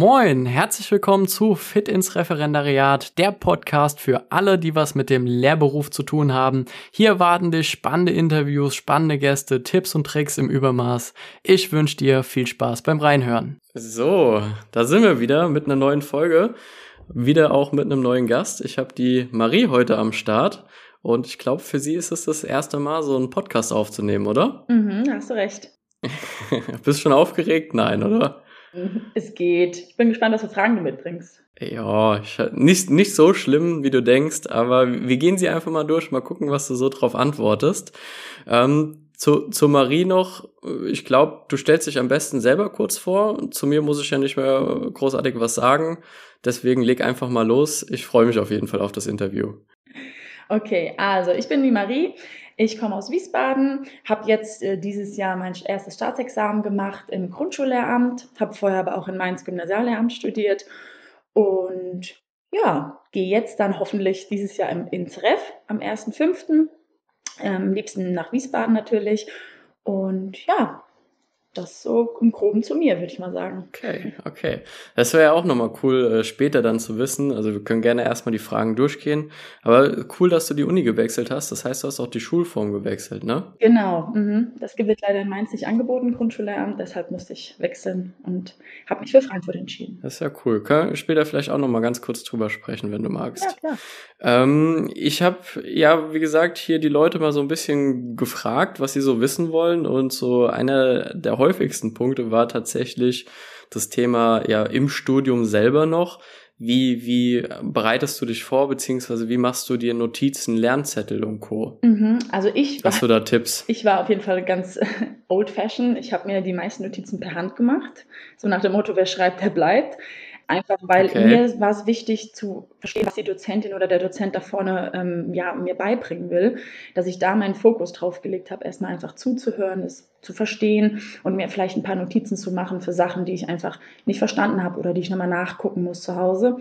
Moin, herzlich willkommen zu Fit ins Referendariat, der Podcast für alle, die was mit dem Lehrberuf zu tun haben. Hier warten dich spannende Interviews, spannende Gäste, Tipps und Tricks im Übermaß. Ich wünsche dir viel Spaß beim Reinhören. So, da sind wir wieder mit einer neuen Folge. Wieder auch mit einem neuen Gast. Ich habe die Marie heute am Start. Und ich glaube, für sie ist es das erste Mal, so einen Podcast aufzunehmen, oder? Mhm, hast du recht. Bist schon aufgeregt? Nein, oder? Es geht. Ich bin gespannt, was für Fragen du mitbringst. Ja, ich, nicht, nicht so schlimm, wie du denkst, aber wir gehen sie einfach mal durch, mal gucken, was du so drauf antwortest. Ähm, zu, zu Marie noch, ich glaube, du stellst dich am besten selber kurz vor. Zu mir muss ich ja nicht mehr großartig was sagen. Deswegen leg einfach mal los. Ich freue mich auf jeden Fall auf das Interview. Okay, also ich bin die Marie. Ich komme aus Wiesbaden, habe jetzt äh, dieses Jahr mein erstes Staatsexamen gemacht im Grundschullehramt, habe vorher aber auch in Mainz Gymnasiallehramt studiert und ja, gehe jetzt dann hoffentlich dieses Jahr im, ins REF am 1.5. Ähm, am liebsten nach Wiesbaden natürlich. Und ja, das so im Groben zu mir, würde ich mal sagen. Okay, okay. Das wäre ja auch nochmal cool, äh, später dann zu wissen. Also wir können gerne erstmal die Fragen durchgehen. Aber cool, dass du die Uni gewechselt hast. Das heißt, du hast auch die Schulform gewechselt, ne? Genau. Mhm. Das wird leider in Mainz nicht angeboten, Grundschullehramt. Deshalb musste ich wechseln und habe mich für Frankfurt entschieden. Das ist ja cool. Können wir später vielleicht auch nochmal ganz kurz drüber sprechen, wenn du magst. Ja, klar. Ähm, ich habe ja, wie gesagt, hier die Leute mal so ein bisschen gefragt, was sie so wissen wollen. Und so einer der häufigsten Punkte war tatsächlich das Thema ja im Studium selber noch. Wie, wie bereitest du dich vor, beziehungsweise wie machst du dir Notizen, Lernzettel und Co.? Mhm, also ich war, Hast du da Tipps? Ich war auf jeden Fall ganz old-fashioned. Ich habe mir die meisten Notizen per Hand gemacht. So nach dem Motto, wer schreibt, der bleibt. Einfach weil okay. mir war es wichtig zu verstehen, was die Dozentin oder der Dozent da vorne ähm, ja, mir beibringen will, dass ich da meinen Fokus drauf gelegt habe, erstmal einfach zuzuhören, es zu verstehen und mir vielleicht ein paar Notizen zu machen für Sachen, die ich einfach nicht verstanden habe oder die ich nochmal nachgucken muss zu Hause.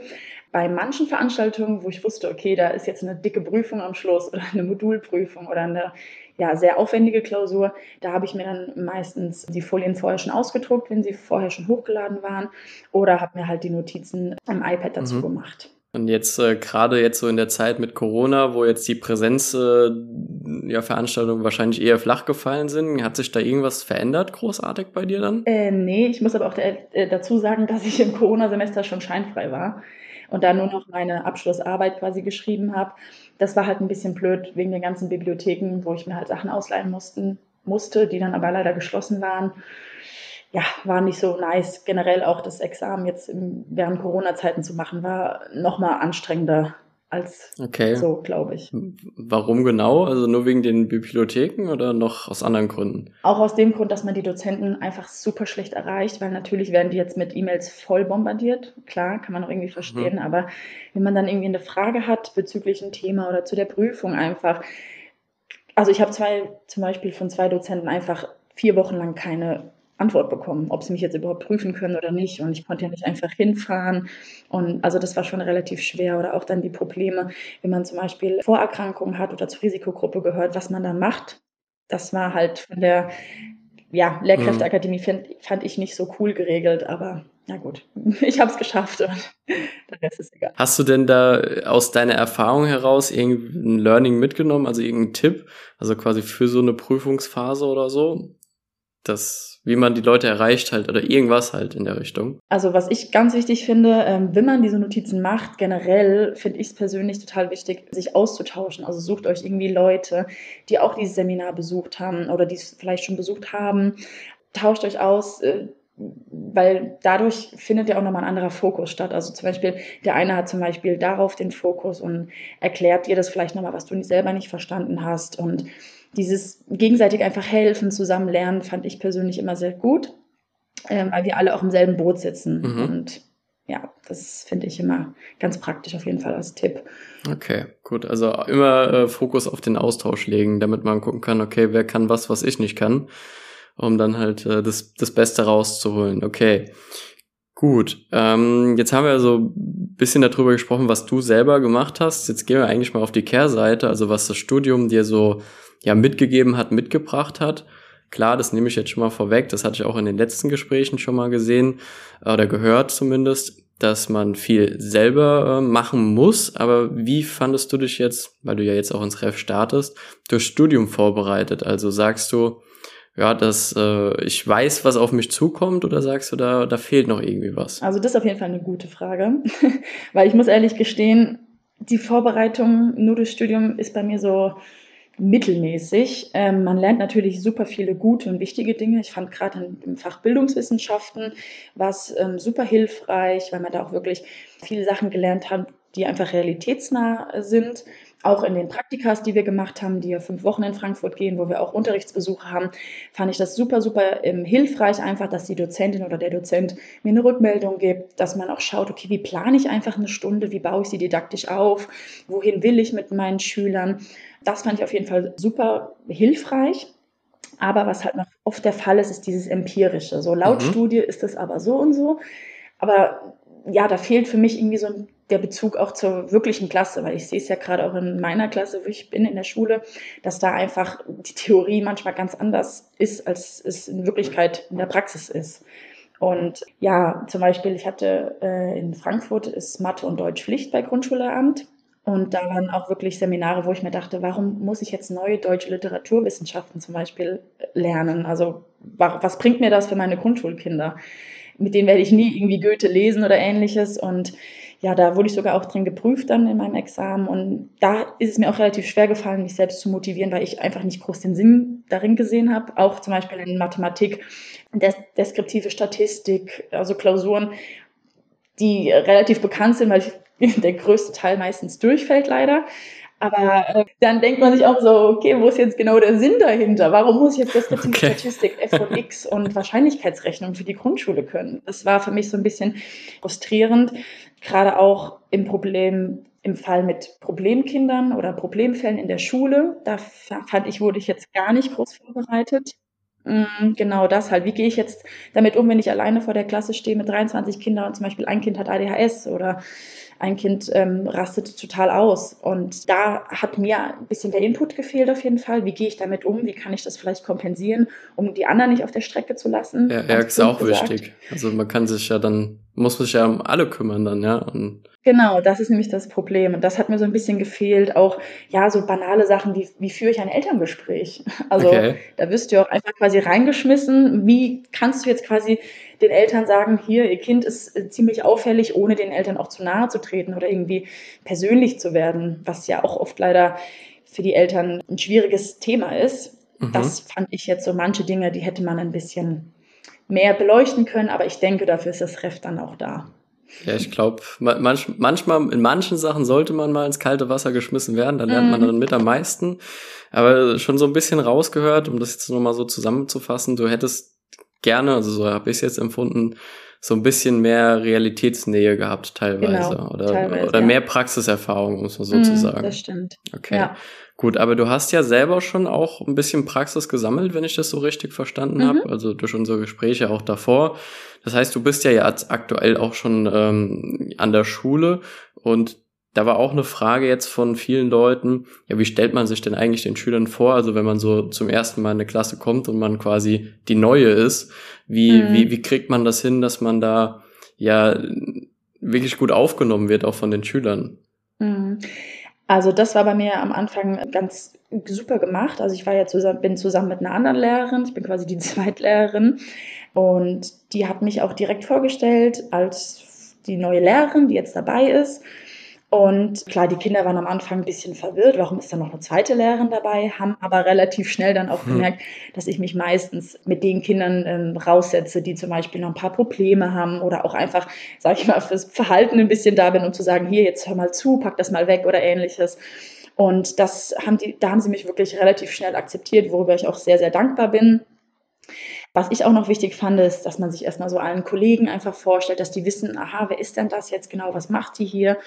Bei manchen Veranstaltungen, wo ich wusste, okay, da ist jetzt eine dicke Prüfung am Schluss oder eine Modulprüfung oder eine ja, sehr aufwendige Klausur. Da habe ich mir dann meistens die Folien vorher schon ausgedruckt, wenn sie vorher schon hochgeladen waren, oder habe mir halt die Notizen am iPad dazu mhm. gemacht. Und jetzt äh, gerade jetzt so in der Zeit mit Corona, wo jetzt die Präsenzveranstaltungen äh, ja, Veranstaltungen wahrscheinlich eher flach gefallen sind, hat sich da irgendwas verändert großartig bei dir dann? Äh, nee, ich muss aber auch äh, dazu sagen, dass ich im Corona-Semester schon scheinfrei war und da nur noch meine Abschlussarbeit quasi geschrieben habe. Das war halt ein bisschen blöd wegen den ganzen Bibliotheken, wo ich mir halt Sachen ausleihen mussten, musste, die dann aber leider geschlossen waren. Ja, war nicht so nice. Generell auch das Examen jetzt während Corona-Zeiten zu machen, war nochmal anstrengender als okay. so, glaube ich. Warum genau? Also nur wegen den Bibliotheken oder noch aus anderen Gründen? Auch aus dem Grund, dass man die Dozenten einfach super schlecht erreicht, weil natürlich werden die jetzt mit E-Mails voll bombardiert. Klar, kann man auch irgendwie verstehen, mhm. aber wenn man dann irgendwie eine Frage hat bezüglich ein Thema oder zu der Prüfung einfach. Also ich habe zwei, zum Beispiel von zwei Dozenten einfach vier Wochen lang keine Antwort bekommen, ob sie mich jetzt überhaupt prüfen können oder nicht. Und ich konnte ja nicht einfach hinfahren. Und also das war schon relativ schwer. Oder auch dann die Probleme, wenn man zum Beispiel Vorerkrankungen hat oder zur Risikogruppe gehört, was man dann macht. Das war halt von der ja, Lehrkräfteakademie find, fand ich nicht so cool geregelt, aber na gut, ich habe es geschafft und der Rest ist egal. Hast du denn da aus deiner Erfahrung heraus irgendein Learning mitgenommen, also irgendeinen Tipp, also quasi für so eine Prüfungsphase oder so? Das, wie man die Leute erreicht halt oder irgendwas halt in der Richtung. Also was ich ganz wichtig finde, ähm, wenn man diese Notizen macht, generell finde ich es persönlich total wichtig, sich auszutauschen. Also sucht euch irgendwie Leute, die auch dieses Seminar besucht haben oder die es vielleicht schon besucht haben. Tauscht euch aus, äh, weil dadurch findet ja auch nochmal ein anderer Fokus statt. Also zum Beispiel, der eine hat zum Beispiel darauf den Fokus und erklärt dir das vielleicht nochmal, was du selber nicht verstanden hast und dieses gegenseitig einfach helfen, zusammen lernen, fand ich persönlich immer sehr gut, äh, weil wir alle auch im selben Boot sitzen. Mhm. Und ja, das finde ich immer ganz praktisch auf jeden Fall als Tipp. Okay, gut. Also immer äh, Fokus auf den Austausch legen, damit man gucken kann, okay, wer kann was, was ich nicht kann, um dann halt äh, das, das Beste rauszuholen. Okay. Gut, ähm, jetzt haben wir so ein bisschen darüber gesprochen, was du selber gemacht hast. Jetzt gehen wir eigentlich mal auf die Kehrseite, also was das Studium dir so ja mitgegeben hat, mitgebracht hat. Klar, das nehme ich jetzt schon mal vorweg. Das hatte ich auch in den letzten Gesprächen schon mal gesehen oder gehört zumindest, dass man viel selber äh, machen muss. Aber wie fandest du dich jetzt, weil du ja jetzt auch ins Ref startest, durch Studium vorbereitet? Also sagst du, ja, dass äh, ich weiß, was auf mich zukommt, oder sagst du, da, da fehlt noch irgendwie was? Also das ist auf jeden Fall eine gute Frage, weil ich muss ehrlich gestehen, die Vorbereitung nur durch Studium ist bei mir so mittelmäßig. Ähm, man lernt natürlich super viele gute und wichtige Dinge. Ich fand gerade im Fach Bildungswissenschaften was ähm, super hilfreich, weil man da auch wirklich viele Sachen gelernt hat, die einfach realitätsnah sind. Auch in den Praktikas, die wir gemacht haben, die ja fünf Wochen in Frankfurt gehen, wo wir auch Unterrichtsbesuche haben, fand ich das super, super ähm, hilfreich, einfach, dass die Dozentin oder der Dozent mir eine Rückmeldung gibt, dass man auch schaut, okay, wie plane ich einfach eine Stunde, wie baue ich sie didaktisch auf, wohin will ich mit meinen Schülern. Das fand ich auf jeden Fall super hilfreich. Aber was halt noch oft der Fall ist, ist dieses Empirische. So laut mhm. Studie ist es aber so und so. Aber ja, da fehlt für mich irgendwie so der Bezug auch zur wirklichen Klasse, weil ich sehe es ja gerade auch in meiner Klasse, wo ich bin in der Schule, dass da einfach die Theorie manchmal ganz anders ist, als es in Wirklichkeit in der Praxis ist. Und ja, zum Beispiel, ich hatte äh, in Frankfurt ist Mathe und Deutsch Pflicht bei Grundschullehramt. Und da waren auch wirklich Seminare, wo ich mir dachte, warum muss ich jetzt neue deutsche Literaturwissenschaften zum Beispiel lernen? Also was bringt mir das für meine Grundschulkinder? mit denen werde ich nie irgendwie Goethe lesen oder ähnliches. Und ja, da wurde ich sogar auch drin geprüft dann in meinem Examen. Und da ist es mir auch relativ schwer gefallen, mich selbst zu motivieren, weil ich einfach nicht groß den Sinn darin gesehen habe. Auch zum Beispiel in Mathematik, des deskriptive Statistik, also Klausuren, die relativ bekannt sind, weil der größte Teil meistens durchfällt leider. Aber äh, dann denkt man sich auch so, okay, wo ist jetzt genau der Sinn dahinter? Warum muss ich jetzt deskriptive okay. Statistik, F und X und Wahrscheinlichkeitsrechnung für die Grundschule können? Das war für mich so ein bisschen frustrierend, gerade auch im Problem, im Fall mit Problemkindern oder Problemfällen in der Schule. Da fand ich, wurde ich jetzt gar nicht groß vorbereitet. Mm, genau das halt. Wie gehe ich jetzt damit um, wenn ich alleine vor der Klasse stehe mit 23 Kindern und zum Beispiel ein Kind hat ADHS oder ein Kind ähm, rastet total aus. Und da hat mir ein bisschen der Input gefehlt auf jeden Fall. Wie gehe ich damit um? Wie kann ich das vielleicht kompensieren, um die anderen nicht auf der Strecke zu lassen? Ja, ja ist auch gesagt. wichtig. Also man kann sich ja dann, muss man sich ja um alle kümmern dann, ja. Und Genau, das ist nämlich das Problem. Und das hat mir so ein bisschen gefehlt. Auch, ja, so banale Sachen wie, wie führe ich ein Elterngespräch? Also, okay. da wirst du auch einfach quasi reingeschmissen. Wie kannst du jetzt quasi den Eltern sagen, hier, ihr Kind ist äh, ziemlich auffällig, ohne den Eltern auch zu nahe zu treten oder irgendwie persönlich zu werden, was ja auch oft leider für die Eltern ein schwieriges Thema ist. Mhm. Das fand ich jetzt so manche Dinge, die hätte man ein bisschen mehr beleuchten können, aber ich denke, dafür ist das Ref dann auch da. Ja, ich glaube, manch, manchmal, in manchen Sachen sollte man mal ins kalte Wasser geschmissen werden, da lernt man mhm. dann mit am meisten. Aber schon so ein bisschen rausgehört, um das jetzt nochmal so zusammenzufassen, du hättest gerne, also so habe ich es jetzt empfunden, so ein bisschen mehr Realitätsnähe gehabt teilweise genau, oder teilweise, oder ja. mehr Praxiserfahrung muss man sozusagen. Mm, das stimmt. Okay. Ja. Gut, aber du hast ja selber schon auch ein bisschen Praxis gesammelt, wenn ich das so richtig verstanden mhm. habe, also durch unsere Gespräche auch davor. Das heißt, du bist ja jetzt aktuell auch schon ähm, an der Schule und da war auch eine Frage jetzt von vielen Leuten, ja, wie stellt man sich denn eigentlich den Schülern vor? Also wenn man so zum ersten Mal in eine Klasse kommt und man quasi die neue ist, wie, mhm. wie, wie kriegt man das hin, dass man da ja wirklich gut aufgenommen wird, auch von den Schülern? Mhm. Also das war bei mir am Anfang ganz super gemacht. Also ich war ja zusammen, bin zusammen mit einer anderen Lehrerin, ich bin quasi die Zweitlehrerin und die hat mich auch direkt vorgestellt als die neue Lehrerin, die jetzt dabei ist. Und klar, die Kinder waren am Anfang ein bisschen verwirrt, warum ist da noch eine zweite Lehrerin dabei, haben aber relativ schnell dann auch hm. gemerkt, dass ich mich meistens mit den Kindern ähm, raussetze, die zum Beispiel noch ein paar Probleme haben oder auch einfach, sag ich mal, fürs Verhalten ein bisschen da bin, um zu sagen, hier, jetzt hör mal zu, pack das mal weg oder ähnliches. Und das haben die, da haben sie mich wirklich relativ schnell akzeptiert, worüber ich auch sehr, sehr dankbar bin. Was ich auch noch wichtig fand, ist, dass man sich erstmal so allen Kollegen einfach vorstellt, dass die wissen, aha, wer ist denn das jetzt genau, was macht die hier?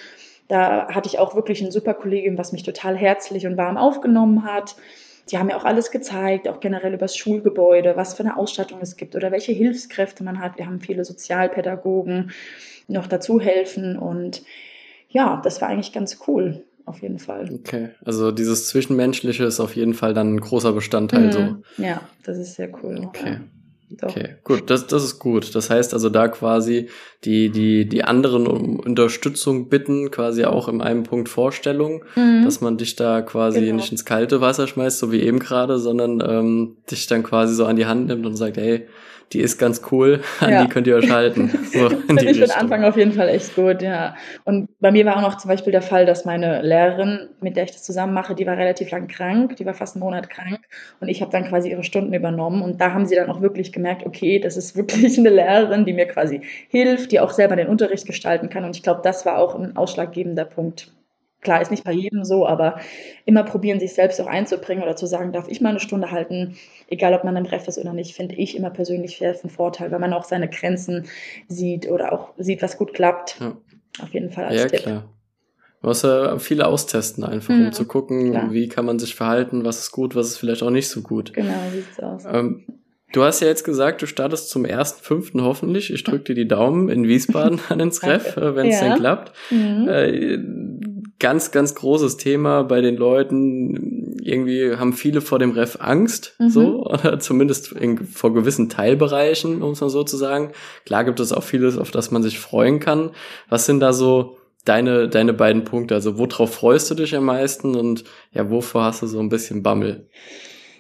Da hatte ich auch wirklich ein super Kollegium, was mich total herzlich und warm aufgenommen hat. Die haben mir auch alles gezeigt, auch generell über das Schulgebäude, was für eine Ausstattung es gibt oder welche Hilfskräfte man hat. Wir haben viele Sozialpädagogen, die noch dazu helfen und ja, das war eigentlich ganz cool. auf jeden Fall. Okay, also dieses Zwischenmenschliche ist auf jeden Fall dann ein großer Bestandteil mhm. so. Ja, das ist sehr cool. Okay. Ja. Doch. Okay, gut, das, das ist gut. Das heißt also da quasi die, die, die anderen um Unterstützung bitten, quasi auch in einem Punkt Vorstellung, mhm. dass man dich da quasi genau. nicht ins kalte Wasser schmeißt, so wie eben gerade, sondern ähm, dich dann quasi so an die Hand nimmt und sagt, hey, die ist ganz cool, an ja. die könnt ihr euch halten. So Finde ich für den Anfang auf jeden Fall echt gut, ja. Und bei mir war auch noch zum Beispiel der Fall, dass meine Lehrerin, mit der ich das zusammen mache, die war relativ lang krank, die war fast einen Monat krank und ich habe dann quasi ihre Stunden übernommen und da haben sie dann auch wirklich gemerkt, okay, das ist wirklich eine Lehrerin, die mir quasi hilft, die auch selber den Unterricht gestalten kann und ich glaube, das war auch ein ausschlaggebender Punkt. Klar, ist nicht bei jedem so, aber immer probieren, sich selbst auch einzubringen oder zu sagen, darf ich mal eine Stunde halten, egal ob man im Ref ist oder nicht, finde ich immer persönlich sehr ein Vorteil, weil man auch seine Grenzen sieht oder auch sieht, was gut klappt. Ja. Auf jeden Fall als ja, Tipp. klar. Man muss ja viele austesten einfach, mhm. um zu gucken, klar. wie kann man sich verhalten, was ist gut, was ist vielleicht auch nicht so gut. Genau, sieht's aus. Ähm, Du hast ja jetzt gesagt, du startest zum ersten fünften hoffentlich. Ich drücke dir die Daumen in Wiesbaden an den Ref, äh, wenn es ja. denn klappt. Mhm. Äh, ganz, ganz großes Thema bei den Leuten. Irgendwie haben viele vor dem Ref Angst, mhm. so, oder zumindest in, vor gewissen Teilbereichen, um es mal so zu sagen. Klar gibt es auch vieles, auf das man sich freuen kann. Was sind da so deine, deine beiden Punkte? Also worauf freust du dich am meisten und ja, wovor hast du so ein bisschen Bammel?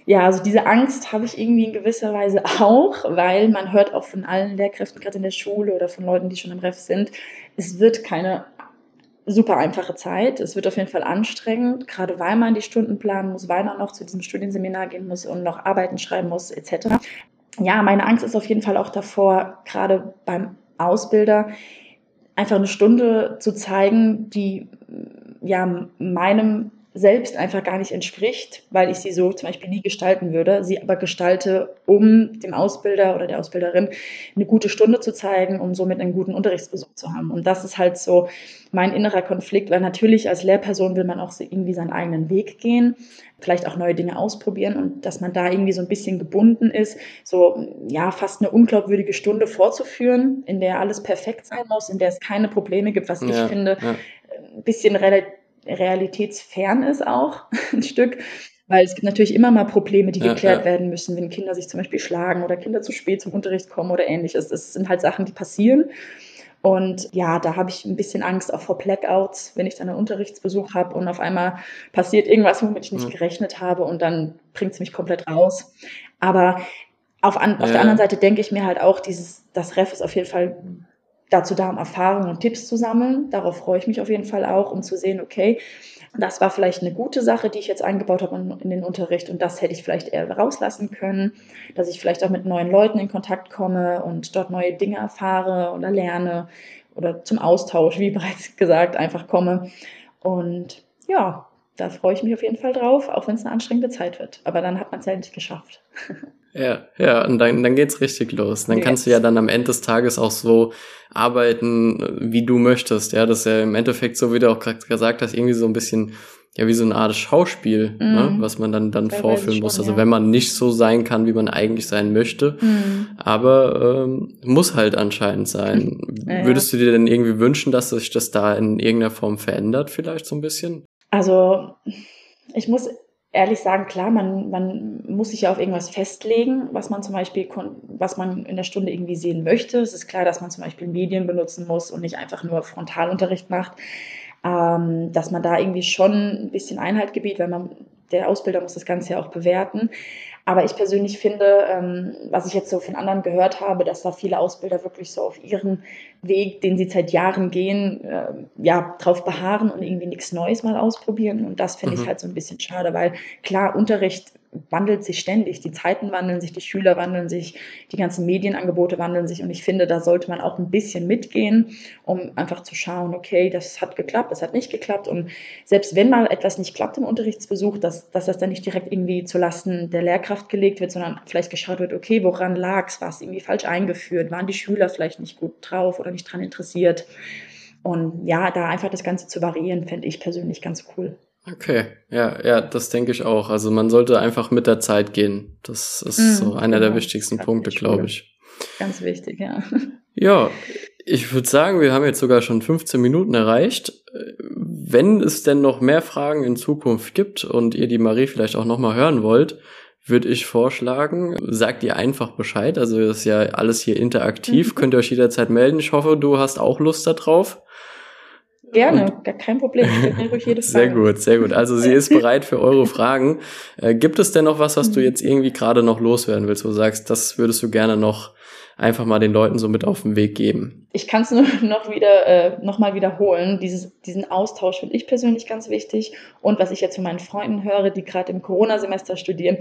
Ja, also diese Angst habe ich irgendwie in gewisser Weise auch, weil man hört auch von allen Lehrkräften, gerade in der Schule oder von Leuten, die schon im Ref sind, es wird keine super einfache Zeit. Es wird auf jeden Fall anstrengend, gerade weil man die Stunden planen muss, weil man noch zu diesem Studienseminar gehen muss und noch Arbeiten schreiben muss, etc. Ja, meine Angst ist auf jeden Fall auch davor, gerade beim Ausbilder, einfach eine Stunde zu zeigen, die ja meinem selbst einfach gar nicht entspricht, weil ich sie so zum Beispiel nie gestalten würde, sie aber gestalte, um dem Ausbilder oder der Ausbilderin eine gute Stunde zu zeigen, um somit einen guten Unterrichtsbesuch zu haben. Und das ist halt so mein innerer Konflikt, weil natürlich als Lehrperson will man auch so irgendwie seinen eigenen Weg gehen, vielleicht auch neue Dinge ausprobieren und dass man da irgendwie so ein bisschen gebunden ist, so ja, fast eine unglaubwürdige Stunde vorzuführen, in der alles perfekt sein muss, in der es keine Probleme gibt, was ja, ich finde, ja. ein bisschen relativ realitätsfern ist auch ein Stück, weil es gibt natürlich immer mal Probleme, die ja, geklärt ja. werden müssen, wenn Kinder sich zum Beispiel schlagen oder Kinder zu spät zum Unterricht kommen oder ähnliches. Das sind halt Sachen, die passieren. Und ja, da habe ich ein bisschen Angst auch vor Blackouts, wenn ich dann einen Unterrichtsbesuch habe und auf einmal passiert irgendwas, womit ich nicht mhm. gerechnet habe und dann bringt es mich komplett raus. Aber auf, an, auf der anderen Seite denke ich mir halt auch, dieses, das Ref ist auf jeden Fall dazu da, um Erfahrungen und Tipps zu sammeln. Darauf freue ich mich auf jeden Fall auch, um zu sehen, okay, das war vielleicht eine gute Sache, die ich jetzt eingebaut habe in den Unterricht und das hätte ich vielleicht eher rauslassen können, dass ich vielleicht auch mit neuen Leuten in Kontakt komme und dort neue Dinge erfahre oder lerne oder zum Austausch, wie bereits gesagt, einfach komme. Und ja, da freue ich mich auf jeden Fall drauf, auch wenn es eine anstrengende Zeit wird. Aber dann hat man es ja endlich geschafft. Ja, ja, und dann, dann geht's richtig los. Dann yes. kannst du ja dann am Ende des Tages auch so arbeiten, wie du möchtest. Ja, das ist ja im Endeffekt, so wie du auch gerade gesagt hast, irgendwie so ein bisschen, ja, wie so eine Art Schauspiel, mm. ne, was man dann, dann vorführen muss. also ja. wenn man nicht so sein kann, wie man eigentlich sein möchte, mm. aber ähm, muss halt anscheinend sein. Ja, Würdest du dir denn irgendwie wünschen, dass sich das da in irgendeiner Form verändert, vielleicht so ein bisschen? Also, ich muss ehrlich sagen, klar, man, man muss sich ja auf irgendwas festlegen, was man zum Beispiel, was man in der Stunde irgendwie sehen möchte. Es ist klar, dass man zum Beispiel Medien benutzen muss und nicht einfach nur Frontalunterricht macht. Ähm, dass man da irgendwie schon ein bisschen Einhalt gebietet, weil man, der Ausbilder muss das Ganze ja auch bewerten. Aber ich persönlich finde, ähm, was ich jetzt so von anderen gehört habe, dass da viele Ausbilder wirklich so auf ihren Weg, den sie seit Jahren gehen, äh, ja, drauf beharren und irgendwie nichts Neues mal ausprobieren. Und das finde mhm. ich halt so ein bisschen schade, weil klar, Unterricht wandelt sich ständig. Die Zeiten wandeln sich, die Schüler wandeln sich, die ganzen Medienangebote wandeln sich. Und ich finde, da sollte man auch ein bisschen mitgehen, um einfach zu schauen, okay, das hat geklappt, das hat nicht geklappt. Und selbst wenn mal etwas nicht klappt im Unterrichtsbesuch, dass, dass das dann nicht direkt irgendwie zulasten der Lehrkraft gelegt wird, sondern vielleicht geschaut wird, okay, woran lag es, war es irgendwie falsch eingeführt, waren die Schüler vielleicht nicht gut drauf oder nicht dran interessiert. Und ja, da einfach das Ganze zu variieren, fände ich persönlich ganz cool. Okay, ja, ja, das denke ich auch. Also man sollte einfach mit der Zeit gehen. Das ist mm, so einer genau. der wichtigsten Ganz Punkte, glaube ich. Ganz wichtig, ja. Ja, ich würde sagen, wir haben jetzt sogar schon 15 Minuten erreicht. wenn es denn noch mehr Fragen in Zukunft gibt und ihr die Marie vielleicht auch nochmal hören wollt, würde ich vorschlagen, sagt ihr einfach Bescheid. Also das ist ja alles hier interaktiv. Mhm. Könnt ihr euch jederzeit melden. Ich hoffe, du hast auch Lust darauf. Gerne, gar kein Problem. Ich ruhig jede Frage. Sehr gut, sehr gut. Also sie ist bereit für eure Fragen. Äh, gibt es denn noch was, was du mhm. jetzt irgendwie gerade noch loswerden willst, wo du sagst, das würdest du gerne noch einfach mal den Leuten so mit auf den Weg geben? Ich kann es nur noch wieder äh, noch mal wiederholen. Dieses, diesen Austausch finde ich persönlich ganz wichtig. Und was ich jetzt von meinen Freunden höre, die gerade im Corona-Semester studieren,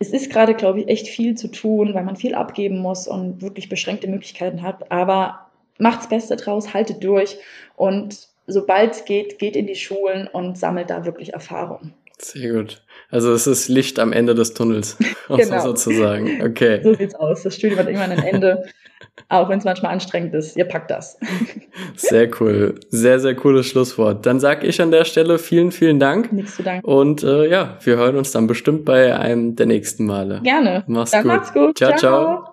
es ist gerade, glaube ich, echt viel zu tun, weil man viel abgeben muss und wirklich beschränkte Möglichkeiten hat. Aber macht's Beste draus, haltet durch und sobald es geht, geht in die Schulen und sammelt da wirklich Erfahrung. Sehr gut. Also es ist Licht am Ende des Tunnels, genau. sozusagen. Okay. So sieht's aus. Das Studium hat irgendwann ein Ende, auch wenn es manchmal anstrengend ist. Ihr packt das. Sehr cool. Sehr, sehr cooles Schlusswort. Dann sage ich an der Stelle vielen, vielen Dank. Nichts zu danken. Und äh, ja, wir hören uns dann bestimmt bei einem der nächsten Male. Gerne. Mach's dann gut. Macht's gut. ciao. ciao. ciao.